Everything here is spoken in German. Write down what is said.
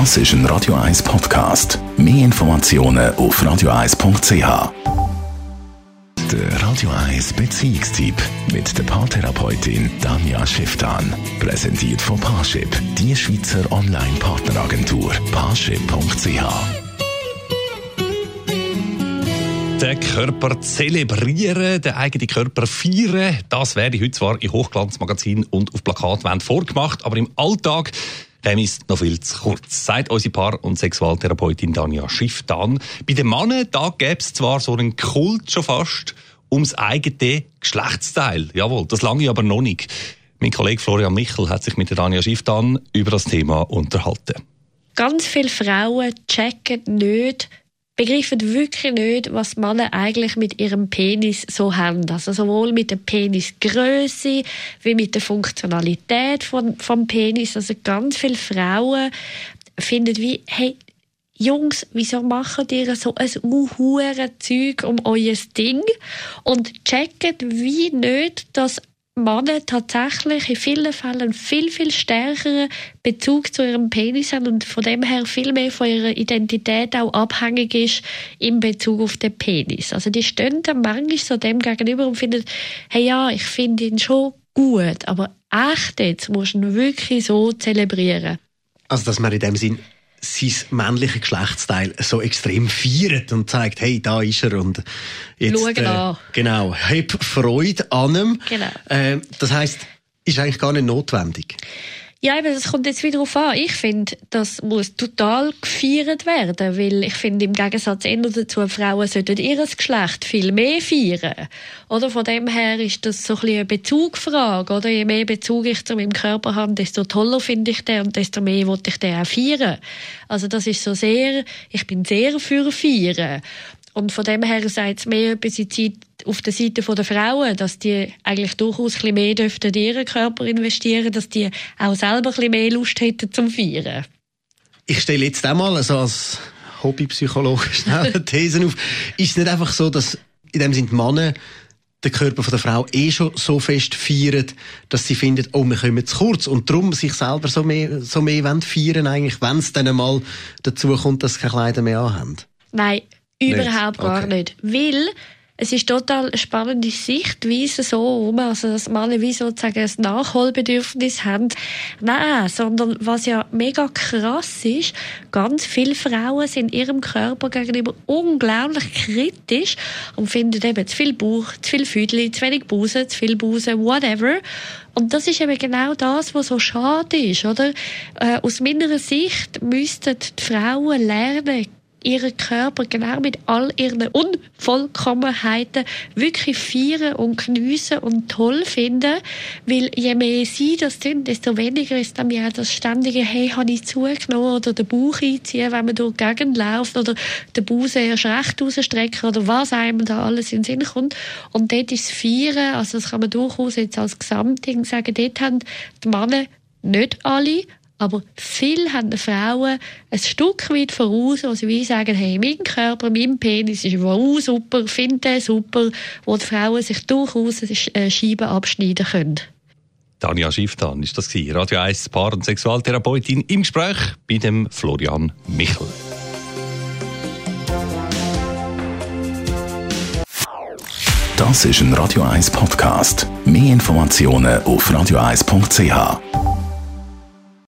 Das ist ein Radio 1 Podcast. Mehr Informationen auf radio1.ch. Der Radio 1 Beziehungstyp mit der Paartherapeutin Danja Schifftan. Präsentiert von Paarship, die Schweizer Online-Partneragentur. Paarship.ch den Körper zelebrieren, den eigenen Körper feiern. Das werde ich heute zwar in Hochglanzmagazin und auf Plakatwand vorgemacht, aber im Alltag dem ist noch viel zu kurz. Sagt unsere Paar- und Sexualtherapeutin Danja Schiff dann. Bei den Männern, da gäbe es zwar so einen Kult schon fast ums eigene Geschlechtsteil. Jawohl, das lange aber noch nicht. Mein Kollege Florian Michel hat sich mit der Danja Schiff dann über das Thema unterhalten. Ganz viele Frauen checken nicht, begreifen wirklich nicht, was Männer eigentlich mit ihrem Penis so haben. Also sowohl mit der Penisgröße wie mit der Funktionalität von, vom Penis. Also ganz viele Frauen finden wie, hey, Jungs, wieso macht ihr so ein uhuere Zeug um euer Ding? Und checken wie nicht, dass Männer tatsächlich in vielen Fällen viel, viel stärkeren Bezug zu ihrem Penis haben und von dem her viel mehr von ihrer Identität auch abhängig ist in Bezug auf den Penis. Also die stehen dann manchmal so dem gegenüber und finden, hey ja, ich finde ihn schon gut, aber echt jetzt musst du ihn wirklich so zelebrieren. Also, dass man in dem Sinn sein männliches Geschlechtsteil so extrem feiert und zeigt, hey, da ist er und jetzt Schau ihn an. genau, hab Freude an ihm. Genau. Äh, das heißt, ist eigentlich gar nicht notwendig. Ja, eben, das kommt jetzt wieder darauf an. Ich finde, das muss total gefeiert werden, weil ich finde, im Gegensatz eher dazu, Frauen sollten ihr Geschlecht viel mehr feiern. Oder von dem her ist das so ein bisschen eine Bezugfrage, oder? Je mehr Bezug ich zu meinem Körper habe, desto toller finde ich den und desto mehr will ich den auch feiern. Also das ist so sehr, ich bin sehr für Feiern. Und von dem her sagt es mehr etwas in Zeit auf der Seite der Frauen, dass die eigentlich durchaus ein mehr dürften in ihren Körper investieren, dass die auch selber ein mehr Lust hätten zum Feiern. Ich stelle jetzt einmal also als Hobbypsychologe schnell eine These auf. Ist es nicht einfach so, dass in dem sind die Männer den Körper von der Frau eh schon so fest feiern, dass sie finden, oh, wir kommen zu kurz und darum sich selber so mehr, so mehr wollen feiern eigentlich, wenn es dann einmal dazu kommt, dass sie keine Kleider mehr anhaben? Nein, überhaupt Okay. gar nicht. Weil es ist total eine spannende Sichtweise so rum, also dass Männer wie sozusagen ein Nachholbedürfnis haben. Nein, sondern was ja mega krass ist, ganz viele Frauen sind ihrem Körper gegenüber unglaublich kritisch und finden eben zu viel Bauch, zu viel Füdli, zu wenig Busen, zu viel Busen, whatever. Und das ist eben genau das, was so schade ist, oder? Äh, aus meiner Sicht müssten die Frauen lernen, ihren Körper genau mit all ihren Unvollkommenheiten wirklich feiern und geniessen und toll finden. Weil je mehr sie das tun, desto weniger ist dann ja das ständige, hey, habe ich zugenommen oder den Bauch einziehen, wenn man durch die Gegend läuft oder den Busen erst recht rausstrecken oder was einem da alles in den Sinn kommt. Und dort ist das Feiern, also das kann man durchaus jetzt als Gesamtding sagen, dort haben die Männer nicht alle, aber viele haben die Frauen ein Stück weit voraus, wo sie wie sagen, hey, mein Körper, mein Penis ist wow super, finde den super, wo die Frauen sich durchaus äh, Scheiben abschneiden können. Danja Schiff dann ist das gewesen. Radio 1 Paar- und Sexualtherapeutin im Gespräch bei dem Florian Michel. Das ist ein Radio 1 Podcast. Mehr Informationen auf radio1.ch.